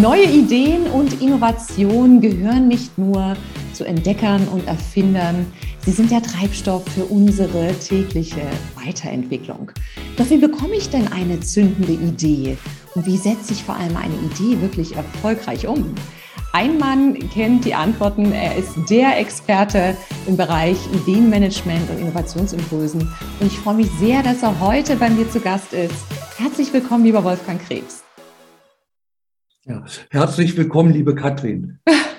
Neue Ideen und Innovationen gehören nicht nur zu Entdeckern und Erfindern, sie sind der Treibstoff für unsere tägliche Weiterentwicklung. Doch wie bekomme ich denn eine zündende Idee? Und wie setze ich vor allem eine Idee wirklich erfolgreich um? Ein Mann kennt die Antworten. Er ist der Experte im Bereich Ideenmanagement und Innovationsimpulsen. Und ich freue mich sehr, dass er heute bei mir zu Gast ist. Herzlich willkommen, lieber Wolfgang Krebs. Ja, herzlich willkommen, liebe Katrin.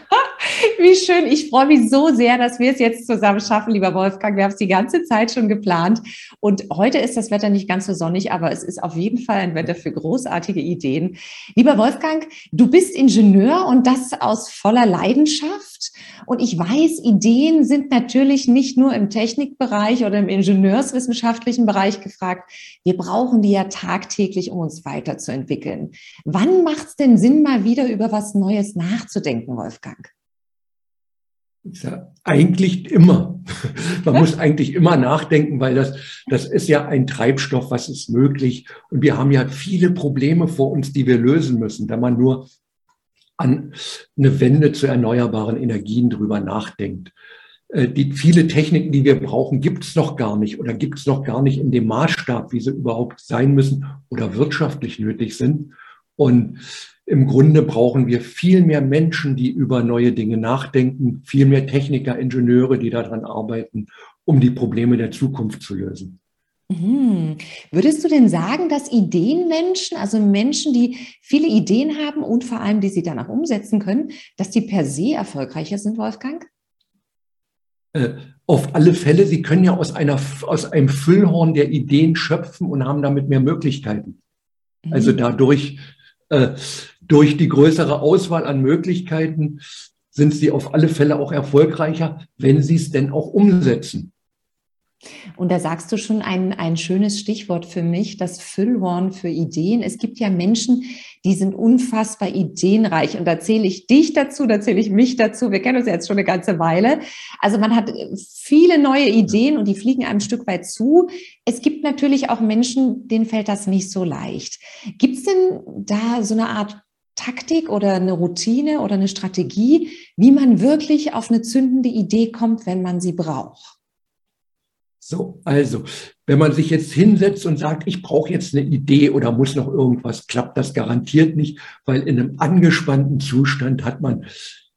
Wie schön. Ich freue mich so sehr, dass wir es jetzt zusammen schaffen, lieber Wolfgang. Wir haben es die ganze Zeit schon geplant. Und heute ist das Wetter nicht ganz so sonnig, aber es ist auf jeden Fall ein Wetter für großartige Ideen. Lieber Wolfgang, du bist Ingenieur und das aus voller Leidenschaft. Und ich weiß, Ideen sind natürlich nicht nur im Technikbereich oder im ingenieurswissenschaftlichen Bereich gefragt. Wir brauchen die ja tagtäglich, um uns weiterzuentwickeln. Wann macht es denn Sinn, mal wieder über was Neues nachzudenken, Wolfgang? Ja, eigentlich immer. Man muss eigentlich immer nachdenken, weil das, das ist ja ein Treibstoff, was ist möglich. Und wir haben ja viele Probleme vor uns, die wir lösen müssen, wenn man nur an eine Wende zu erneuerbaren Energien drüber nachdenkt. Äh, die viele Techniken, die wir brauchen, gibt es noch gar nicht oder gibt es noch gar nicht in dem Maßstab, wie sie überhaupt sein müssen oder wirtschaftlich nötig sind. Und im Grunde brauchen wir viel mehr Menschen, die über neue Dinge nachdenken, viel mehr Techniker, Ingenieure, die daran arbeiten, um die Probleme der Zukunft zu lösen. Mhm. Würdest du denn sagen, dass Ideenmenschen, also Menschen, die viele Ideen haben und vor allem, die sie dann auch umsetzen können, dass die per se erfolgreicher sind, Wolfgang? Äh, auf alle Fälle, sie können ja aus, einer, aus einem Füllhorn der Ideen schöpfen und haben damit mehr Möglichkeiten. Mhm. Also dadurch, äh, durch die größere Auswahl an Möglichkeiten sind sie auf alle Fälle auch erfolgreicher, wenn sie es denn auch umsetzen. Und da sagst du schon ein, ein schönes Stichwort für mich, das Füllhorn für Ideen. Es gibt ja Menschen, die sind unfassbar ideenreich. Und da zähle ich dich dazu, da zähle ich mich dazu. Wir kennen uns jetzt schon eine ganze Weile. Also man hat viele neue Ideen und die fliegen einem Stück weit zu. Es gibt natürlich auch Menschen, denen fällt das nicht so leicht. Gibt es denn da so eine Art Taktik oder eine Routine oder eine Strategie, wie man wirklich auf eine zündende Idee kommt, wenn man sie braucht? So, also, wenn man sich jetzt hinsetzt und sagt, ich brauche jetzt eine Idee oder muss noch irgendwas, klappt das garantiert nicht, weil in einem angespannten Zustand hat man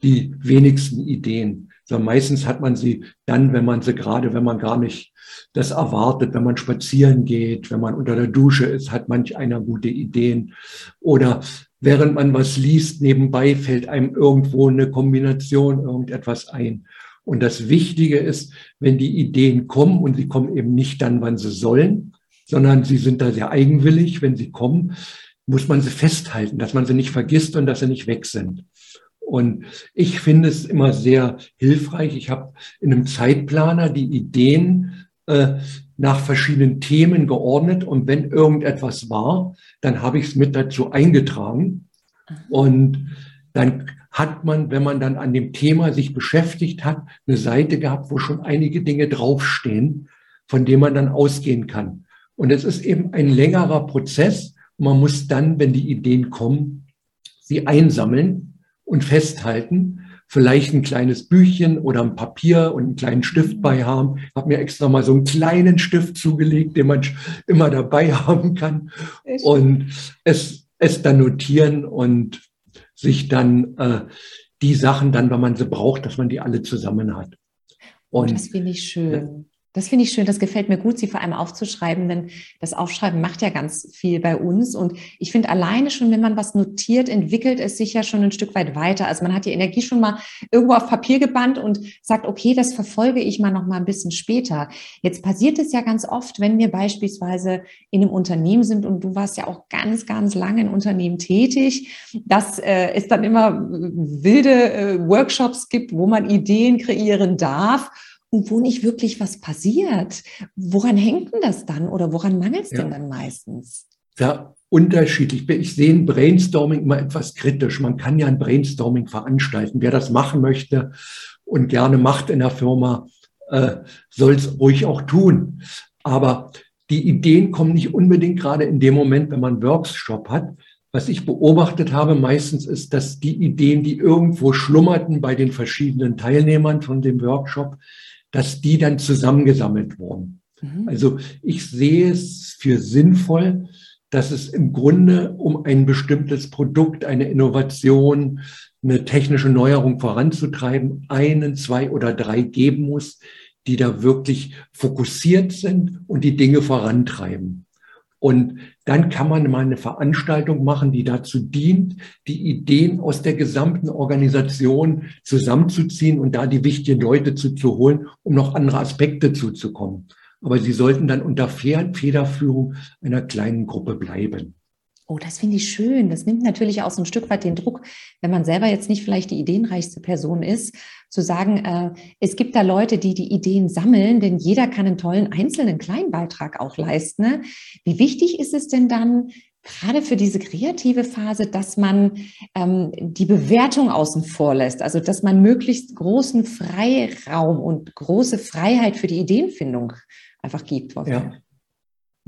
die wenigsten Ideen. So, meistens hat man sie dann, wenn man sie gerade, wenn man gar nicht das erwartet, wenn man spazieren geht, wenn man unter der Dusche ist, hat manch einer gute Ideen. Oder während man was liest, nebenbei fällt einem irgendwo eine Kombination, irgendetwas ein. Und das Wichtige ist, wenn die Ideen kommen und sie kommen eben nicht dann, wann sie sollen, sondern sie sind da sehr eigenwillig, wenn sie kommen, muss man sie festhalten, dass man sie nicht vergisst und dass sie nicht weg sind. Und ich finde es immer sehr hilfreich. Ich habe in einem Zeitplaner die Ideen äh, nach verschiedenen Themen geordnet und wenn irgendetwas war, dann habe ich es mit dazu eingetragen. Und dann hat man, wenn man dann an dem Thema sich beschäftigt hat, eine Seite gehabt, wo schon einige Dinge draufstehen, von denen man dann ausgehen kann. Und es ist eben ein längerer Prozess. Man muss dann, wenn die Ideen kommen, sie einsammeln und festhalten. Vielleicht ein kleines Büchchen oder ein Papier und einen kleinen Stift bei haben. Ich habe mir extra mal so einen kleinen Stift zugelegt, den man immer dabei haben kann. Und es, es dann notieren und sich dann äh, die Sachen dann, wenn man sie braucht, dass man die alle zusammen hat. Und das finde ich schön. Das finde ich schön, das gefällt mir gut, sie vor allem aufzuschreiben, denn das Aufschreiben macht ja ganz viel bei uns. Und ich finde alleine schon, wenn man was notiert, entwickelt es sich ja schon ein Stück weit weiter. Also man hat die Energie schon mal irgendwo auf Papier gebannt und sagt, okay, das verfolge ich mal noch mal ein bisschen später. Jetzt passiert es ja ganz oft, wenn wir beispielsweise in einem Unternehmen sind und du warst ja auch ganz, ganz lange in Unternehmen tätig, dass äh, es dann immer wilde äh, Workshops gibt, wo man Ideen kreieren darf und wo nicht wirklich was passiert. Woran hängt denn das dann oder woran mangelt es ja. denn dann meistens? Ja, unterschiedlich. Ich sehe ein Brainstorming immer etwas kritisch. Man kann ja ein Brainstorming veranstalten. Wer das machen möchte und gerne macht in der Firma, äh, soll es ruhig auch tun. Aber die Ideen kommen nicht unbedingt gerade in dem Moment, wenn man einen Workshop hat. Was ich beobachtet habe meistens ist, dass die Ideen, die irgendwo schlummerten bei den verschiedenen Teilnehmern von dem Workshop, dass die dann zusammengesammelt wurden. Mhm. Also ich sehe es für sinnvoll, dass es im Grunde um ein bestimmtes Produkt, eine Innovation, eine technische Neuerung voranzutreiben, einen, zwei oder drei geben muss, die da wirklich fokussiert sind und die Dinge vorantreiben. Und dann kann man mal eine Veranstaltung machen, die dazu dient, die Ideen aus der gesamten Organisation zusammenzuziehen und da die wichtigen Leute zu, holen, um noch andere Aspekte zuzukommen. Aber sie sollten dann unter Federführung einer kleinen Gruppe bleiben. Oh, das finde ich schön. Das nimmt natürlich auch so ein Stück weit den Druck, wenn man selber jetzt nicht vielleicht die ideenreichste Person ist, zu sagen, äh, es gibt da Leute, die die Ideen sammeln, denn jeder kann einen tollen einzelnen kleinen Beitrag auch leisten. Ne? Wie wichtig ist es denn dann, gerade für diese kreative Phase, dass man ähm, die Bewertung außen vor lässt, also dass man möglichst großen Freiraum und große Freiheit für die Ideenfindung einfach gibt. Ja.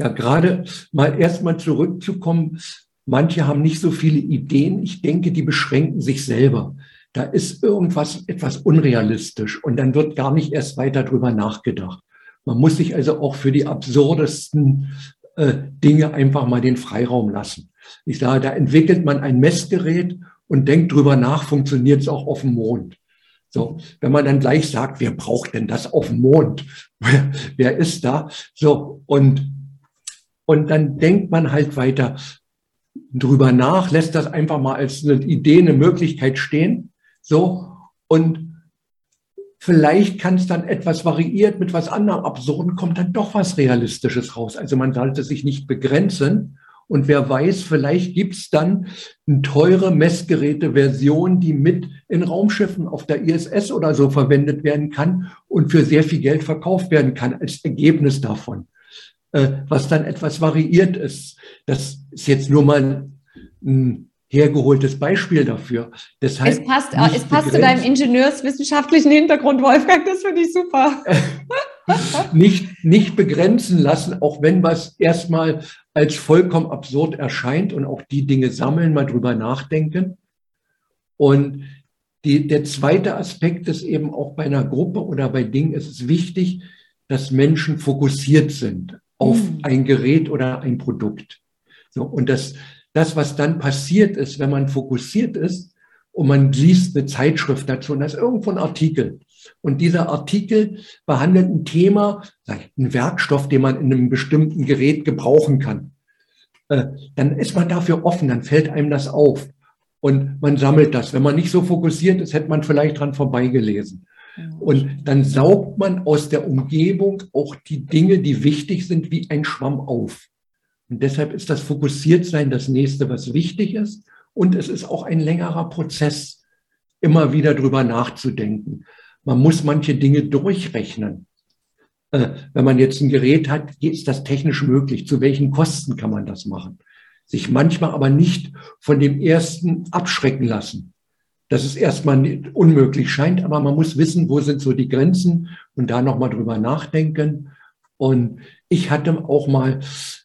Ja, gerade mal erstmal zurückzukommen. Manche haben nicht so viele Ideen. Ich denke, die beschränken sich selber. Da ist irgendwas etwas unrealistisch und dann wird gar nicht erst weiter drüber nachgedacht. Man muss sich also auch für die absurdesten äh, Dinge einfach mal den Freiraum lassen. Ich sage, da entwickelt man ein Messgerät und denkt drüber nach, funktioniert es auch auf dem Mond. So, wenn man dann gleich sagt, wer braucht denn das auf dem Mond? wer ist da? So, und und dann denkt man halt weiter drüber nach, lässt das einfach mal als eine Idee, eine Möglichkeit stehen. So. Und vielleicht kann es dann etwas variiert mit was anderem absurden, kommt dann doch was Realistisches raus. Also man sollte sich nicht begrenzen. Und wer weiß, vielleicht gibt's dann eine teure Messgeräte-Version, die mit in Raumschiffen auf der ISS oder so verwendet werden kann und für sehr viel Geld verkauft werden kann als Ergebnis davon. Äh, was dann etwas variiert ist. Das ist jetzt nur mal ein hergeholtes Beispiel dafür. Deshalb es passt, es passt zu deinem ingenieurswissenschaftlichen Hintergrund, Wolfgang, das finde ich super. nicht, nicht begrenzen lassen, auch wenn was erstmal als vollkommen absurd erscheint und auch die Dinge sammeln, mal drüber nachdenken. Und die, der zweite Aspekt ist eben auch bei einer Gruppe oder bei Dingen ist es wichtig, dass Menschen fokussiert sind auf mhm. ein Gerät oder ein Produkt. So, und das, das, was dann passiert ist, wenn man fokussiert ist und man liest eine Zeitschrift dazu und da ist irgendwo ein Artikel. Und dieser Artikel behandelt ein Thema, ein Werkstoff, den man in einem bestimmten Gerät gebrauchen kann. Äh, dann ist man dafür offen, dann fällt einem das auf. Und man sammelt das. Wenn man nicht so fokussiert ist, hätte man vielleicht dran vorbeigelesen. Und dann saugt man aus der Umgebung auch die Dinge, die wichtig sind, wie ein Schwamm auf. Und deshalb ist das Fokussiertsein das nächste, was wichtig ist. Und es ist auch ein längerer Prozess, immer wieder drüber nachzudenken. Man muss manche Dinge durchrechnen. Äh, wenn man jetzt ein Gerät hat, ist das technisch möglich? Zu welchen Kosten kann man das machen? Sich manchmal aber nicht von dem ersten abschrecken lassen dass es erstmal unmöglich scheint, aber man muss wissen, wo sind so die Grenzen und da nochmal drüber nachdenken. Und ich hatte auch mal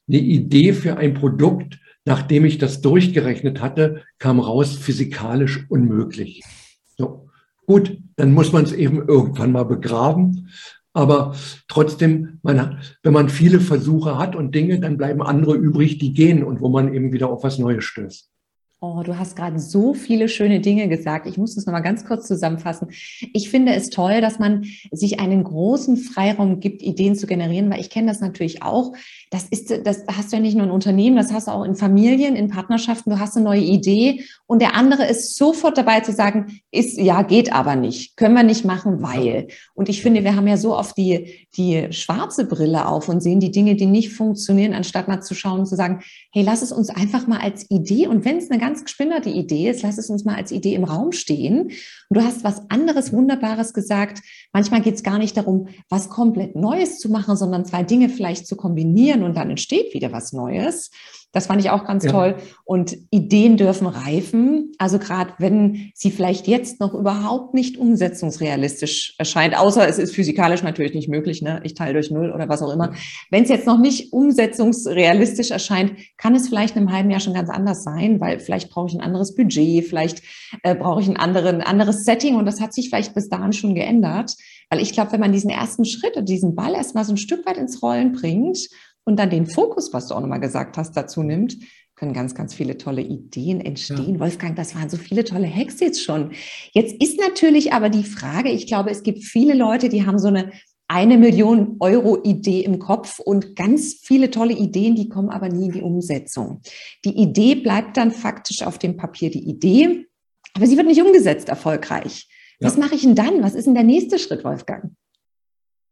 eine Idee für ein Produkt, nachdem ich das durchgerechnet hatte, kam raus physikalisch unmöglich. So. Gut, dann muss man es eben irgendwann mal begraben. Aber trotzdem, man, wenn man viele Versuche hat und Dinge, dann bleiben andere übrig, die gehen und wo man eben wieder auf was Neues stößt. Oh, du hast gerade so viele schöne Dinge gesagt. Ich muss das nochmal ganz kurz zusammenfassen. Ich finde es toll, dass man sich einen großen Freiraum gibt, Ideen zu generieren, weil ich kenne das natürlich auch. Das ist, das hast du ja nicht nur in Unternehmen, das hast du auch in Familien, in Partnerschaften. Du hast eine neue Idee und der andere ist sofort dabei zu sagen, ist, ja, geht aber nicht. Können wir nicht machen, weil. Und ich finde, wir haben ja so oft die, die schwarze Brille auf und sehen die Dinge, die nicht funktionieren, anstatt mal zu schauen und zu sagen, hey, lass es uns einfach mal als Idee und wenn es eine ganz gespinnerte Idee ist, lass es uns mal als Idee im Raum stehen. Und du hast was anderes Wunderbares gesagt. Manchmal geht es gar nicht darum, was komplett Neues zu machen, sondern zwei Dinge vielleicht zu kombinieren und dann entsteht wieder was Neues. Das fand ich auch ganz ja. toll. Und Ideen dürfen reifen. Also gerade wenn sie vielleicht jetzt noch überhaupt nicht umsetzungsrealistisch erscheint, außer es ist physikalisch natürlich nicht möglich, ne? ich teile durch Null oder was auch immer. Wenn es jetzt noch nicht umsetzungsrealistisch erscheint, kann es vielleicht in einem halben Jahr schon ganz anders sein, weil vielleicht brauche ich ein anderes Budget, vielleicht äh, brauche ich ein anderen, anderes Setting und das hat sich vielleicht bis dahin schon geändert. Weil ich glaube, wenn man diesen ersten Schritt und diesen Ball erstmal so ein Stück weit ins Rollen bringt und dann den Fokus, was du auch nochmal gesagt hast, dazu nimmt, können ganz, ganz viele tolle Ideen entstehen. Ja. Wolfgang, das waren so viele tolle Hacks jetzt schon. Jetzt ist natürlich aber die Frage, ich glaube, es gibt viele Leute, die haben so eine eine Million Euro Idee im Kopf und ganz viele tolle Ideen, die kommen aber nie in die Umsetzung. Die Idee bleibt dann faktisch auf dem Papier die Idee, aber sie wird nicht umgesetzt erfolgreich. Ja. Was mache ich denn dann? Was ist denn der nächste Schritt, Wolfgang?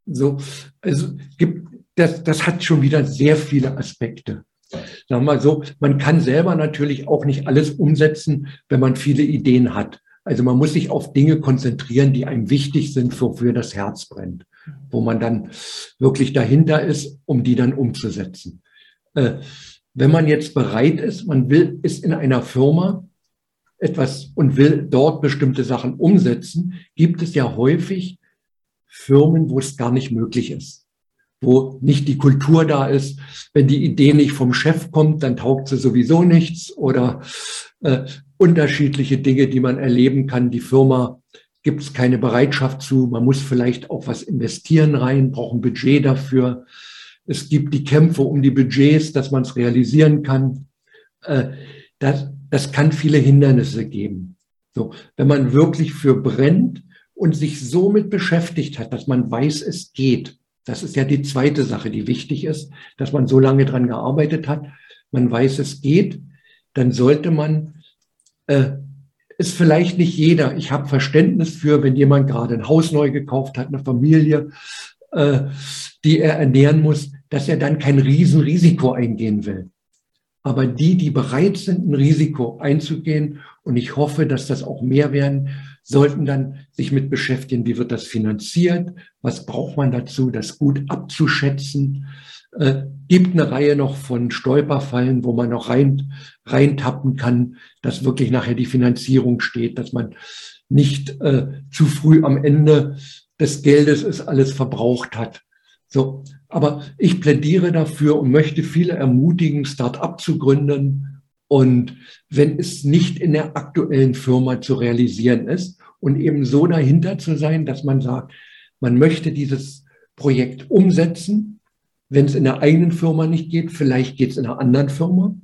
So, also gibt das, das hat schon wieder sehr viele Aspekte. Sagen wir mal so, man kann selber natürlich auch nicht alles umsetzen, wenn man viele Ideen hat. Also man muss sich auf Dinge konzentrieren, die einem wichtig sind, wofür das Herz brennt, wo man dann wirklich dahinter ist, um die dann umzusetzen. Äh, wenn man jetzt bereit ist, man will, ist in einer Firma etwas und will dort bestimmte Sachen umsetzen, gibt es ja häufig Firmen, wo es gar nicht möglich ist wo nicht die Kultur da ist. Wenn die Idee nicht vom Chef kommt, dann taugt sie sowieso nichts oder äh, unterschiedliche Dinge, die man erleben kann. Die Firma gibt es keine Bereitschaft zu. Man muss vielleicht auch was investieren rein, braucht ein Budget dafür. Es gibt die Kämpfe um die Budgets, dass man es realisieren kann. Äh, das, das kann viele Hindernisse geben. So, wenn man wirklich für brennt und sich so mit beschäftigt hat, dass man weiß, es geht, das ist ja die zweite Sache, die wichtig ist, dass man so lange dran gearbeitet hat. Man weiß, es geht. Dann sollte man, äh, ist vielleicht nicht jeder. Ich habe Verständnis für, wenn jemand gerade ein Haus neu gekauft hat, eine Familie, äh, die er ernähren muss, dass er dann kein Riesenrisiko eingehen will. Aber die, die bereit sind, ein Risiko einzugehen, und ich hoffe, dass das auch mehr werden, sollten dann sich mit beschäftigen, wie wird das finanziert, was braucht man dazu, das gut abzuschätzen. Äh, gibt eine Reihe noch von Stolperfallen, wo man noch rein, reintappen kann, dass wirklich nachher die Finanzierung steht, dass man nicht äh, zu früh am Ende des Geldes es alles verbraucht hat. So, aber ich plädiere dafür und möchte viele ermutigen, Start-up zu gründen, und wenn es nicht in der aktuellen Firma zu realisieren ist und eben so dahinter zu sein, dass man sagt, man möchte dieses Projekt umsetzen, wenn es in der eigenen Firma nicht geht, vielleicht geht es in einer anderen Firma,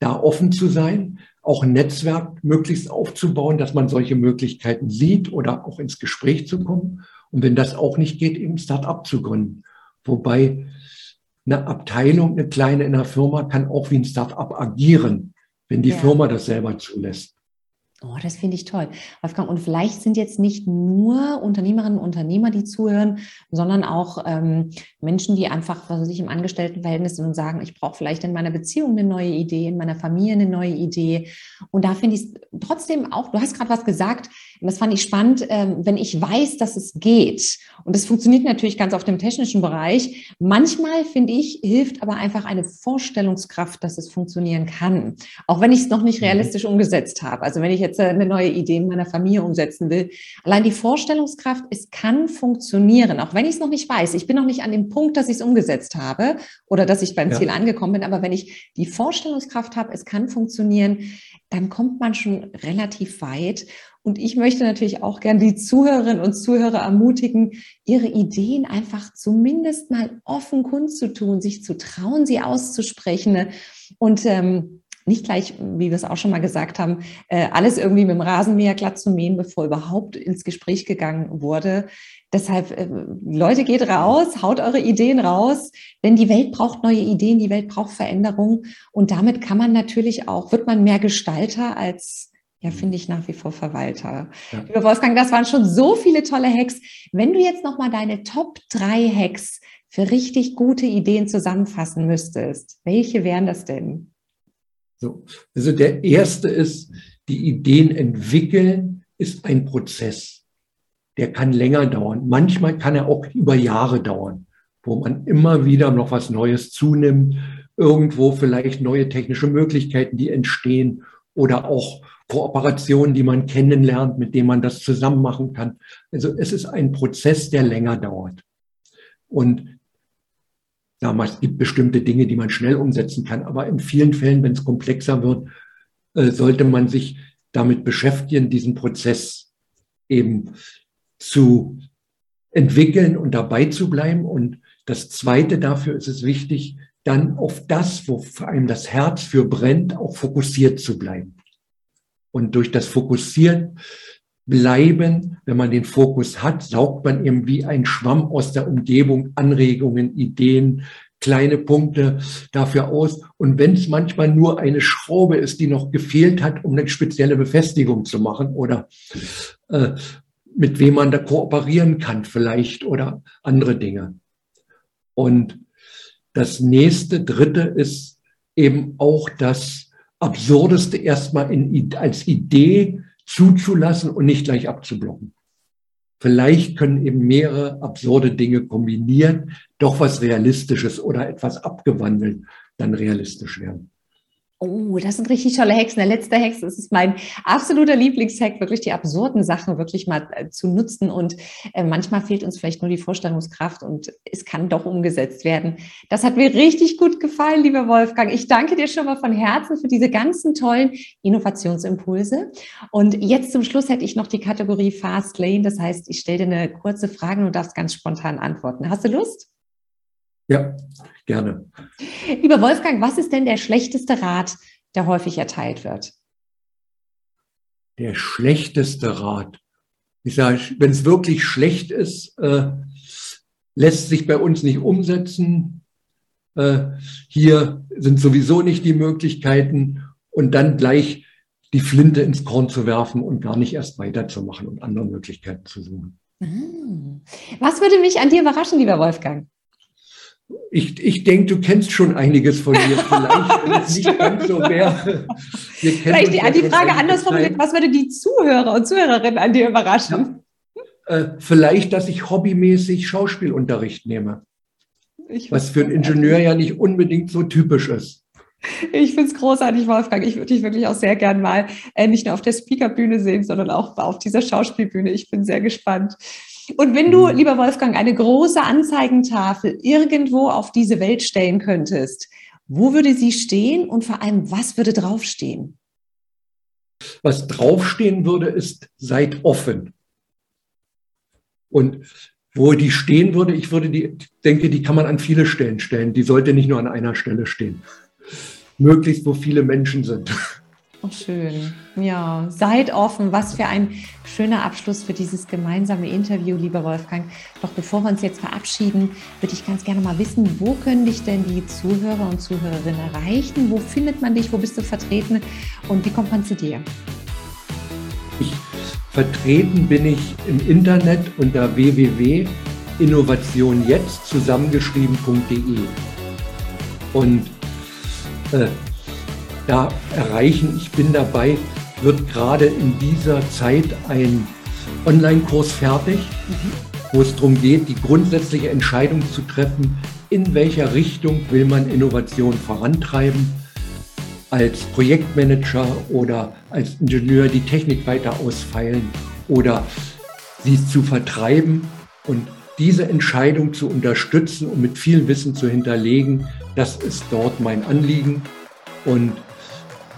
da offen zu sein, auch ein Netzwerk möglichst aufzubauen, dass man solche Möglichkeiten sieht oder auch ins Gespräch zu kommen. Und wenn das auch nicht geht, eben Start-up zu gründen. Wobei eine Abteilung, eine kleine in einer Firma kann auch wie ein Start-up agieren, wenn die ja. Firma das selber zulässt. Oh, das finde ich toll. Wolfgang, und vielleicht sind jetzt nicht nur Unternehmerinnen und Unternehmer, die zuhören, sondern auch ähm, Menschen, die einfach, was weiß ich, im Angestelltenverhältnis sind und sagen, ich brauche vielleicht in meiner Beziehung eine neue Idee, in meiner Familie eine neue Idee. Und da finde ich es trotzdem auch, du hast gerade was gesagt, und das fand ich spannend, ähm, wenn ich weiß, dass es geht. Und das funktioniert natürlich ganz auf dem technischen Bereich. Manchmal, finde ich, hilft aber einfach eine Vorstellungskraft, dass es funktionieren kann. Auch wenn ich es noch nicht mhm. realistisch umgesetzt habe. Also wenn ich jetzt äh, eine neue Idee in meiner Familie umsetzen will. Allein die Vorstellungskraft, es kann funktionieren, auch wenn ich es noch nicht weiß. Ich bin noch nicht an dem Punkt, dass ich es umgesetzt habe oder dass ich beim ja. Ziel angekommen bin. Aber wenn ich die Vorstellungskraft habe, es kann funktionieren, dann kommt man schon relativ weit. Und ich möchte natürlich auch gern die Zuhörerinnen und Zuhörer ermutigen, ihre Ideen einfach zumindest mal offen kundzutun, sich zu trauen, sie auszusprechen. Und ähm, nicht gleich, wie wir es auch schon mal gesagt haben, äh, alles irgendwie mit dem Rasenmäher glatt zu mähen, bevor überhaupt ins Gespräch gegangen wurde. Deshalb, äh, Leute, geht raus, haut eure Ideen raus, denn die Welt braucht neue Ideen, die Welt braucht Veränderung und damit kann man natürlich auch, wird man mehr Gestalter als ja, finde ich nach wie vor Verwalter. Ja. Lieber Wolfgang, das waren schon so viele tolle Hacks. Wenn du jetzt nochmal deine Top 3 Hacks für richtig gute Ideen zusammenfassen müsstest, welche wären das denn? So, also der erste ist, die Ideen entwickeln ist ein Prozess. Der kann länger dauern. Manchmal kann er auch über Jahre dauern, wo man immer wieder noch was Neues zunimmt, irgendwo vielleicht neue technische Möglichkeiten, die entstehen oder auch Kooperationen, die man kennenlernt, mit denen man das zusammen machen kann. Also es ist ein Prozess, der länger dauert. Und damals gibt bestimmte Dinge, die man schnell umsetzen kann. Aber in vielen Fällen, wenn es komplexer wird, äh, sollte man sich damit beschäftigen, diesen Prozess eben zu entwickeln und dabei zu bleiben. Und das Zweite dafür ist es wichtig, dann auf das, wo vor allem das Herz für brennt, auch fokussiert zu bleiben. Und durch das Fokussieren bleiben, wenn man den Fokus hat, saugt man eben wie ein Schwamm aus der Umgebung Anregungen, Ideen, kleine Punkte dafür aus. Und wenn es manchmal nur eine Schraube ist, die noch gefehlt hat, um eine spezielle Befestigung zu machen oder äh, mit wem man da kooperieren kann vielleicht oder andere Dinge. Und das nächste, dritte ist eben auch das Absurdeste erstmal in, als Idee zuzulassen und nicht gleich abzublocken. Vielleicht können eben mehrere absurde Dinge kombinieren, doch was Realistisches oder etwas abgewandelt dann realistisch werden. Oh, das sind richtig tolle Hexen. Der letzte Hex, das ist mein absoluter Lieblingshack, wirklich die absurden Sachen wirklich mal äh, zu nutzen. Und äh, manchmal fehlt uns vielleicht nur die Vorstellungskraft und es kann doch umgesetzt werden. Das hat mir richtig gut gefallen, lieber Wolfgang. Ich danke dir schon mal von Herzen für diese ganzen tollen Innovationsimpulse. Und jetzt zum Schluss hätte ich noch die Kategorie Fast Lane. Das heißt, ich stelle dir eine kurze Frage und du darfst ganz spontan antworten. Hast du Lust? Ja, gerne. Lieber Wolfgang, was ist denn der schlechteste Rat, der häufig erteilt wird? Der schlechteste Rat. Ich sage, wenn es wirklich schlecht ist, äh, lässt sich bei uns nicht umsetzen. Äh, hier sind sowieso nicht die Möglichkeiten und dann gleich die Flinte ins Korn zu werfen und gar nicht erst weiterzumachen und andere Möglichkeiten zu suchen. Ah. Was würde mich an dir überraschen, lieber Wolfgang? Ich, ich denke, du kennst schon einiges von mir. Vielleicht, wenn es nicht ganz so wäre. Vielleicht die, die Frage anders formuliert, was würde die Zuhörer und Zuhörerinnen an dir überraschen? Ja. Äh, vielleicht, dass ich hobbymäßig Schauspielunterricht nehme. Ich was für einen Ingenieur ja nicht unbedingt so typisch ist. Ich finde es großartig, Wolfgang. Ich würde dich wirklich auch sehr gern mal äh, nicht nur auf der Speakerbühne sehen, sondern auch auf dieser Schauspielbühne. Ich bin sehr gespannt. Und wenn du, mhm. lieber Wolfgang, eine große Anzeigentafel irgendwo auf diese Welt stellen könntest, wo würde sie stehen und vor allem, was würde draufstehen? Was draufstehen würde, ist, seid offen. Und wo die stehen würde, ich würde die, denke, die kann man an viele Stellen stellen. Die sollte nicht nur an einer Stelle stehen. Möglichst, wo viele Menschen sind. Oh, schön. Ja, seid offen. Was für ein schöner Abschluss für dieses gemeinsame Interview, lieber Wolfgang. Doch bevor wir uns jetzt verabschieden, würde ich ganz gerne mal wissen, wo können dich denn die Zuhörer und Zuhörerinnen erreichen? Wo findet man dich? Wo bist du vertreten? Und wie kommt man zu dir? Ich, vertreten bin ich im Internet unter www.innovationjetzt zusammengeschrieben.de. Und äh, da erreichen. Ich bin dabei, wird gerade in dieser Zeit ein Online-Kurs fertig, wo es darum geht, die grundsätzliche Entscheidung zu treffen, in welcher Richtung will man Innovation vorantreiben, als Projektmanager oder als Ingenieur die Technik weiter ausfeilen oder sie zu vertreiben und diese Entscheidung zu unterstützen und mit viel Wissen zu hinterlegen, das ist dort mein Anliegen. Und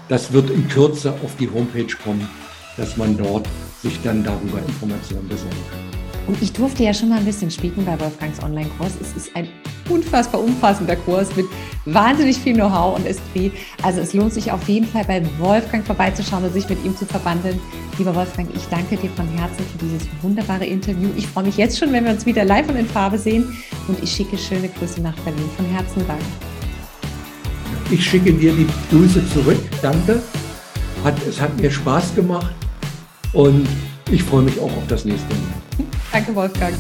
das wird in Kürze auf die Homepage kommen, dass man dort sich dann darüber Informationen besorgen kann. Und ich durfte ja schon mal ein bisschen spielen bei Wolfgangs Online-Kurs. Es ist ein unfassbar umfassender Kurs mit wahnsinnig viel Know-how und Esprit. Also es lohnt sich auf jeden Fall bei Wolfgang vorbeizuschauen und sich mit ihm zu verbandeln. Lieber Wolfgang, ich danke dir von Herzen für dieses wunderbare Interview. Ich freue mich jetzt schon, wenn wir uns wieder live und in Farbe sehen. Und ich schicke schöne Grüße nach Berlin. Von Herzen Dank. Ich schicke dir die Grüße zurück. Danke. Hat, es hat mir Spaß gemacht und ich freue mich auch auf das nächste Mal. Danke, Wolfgang.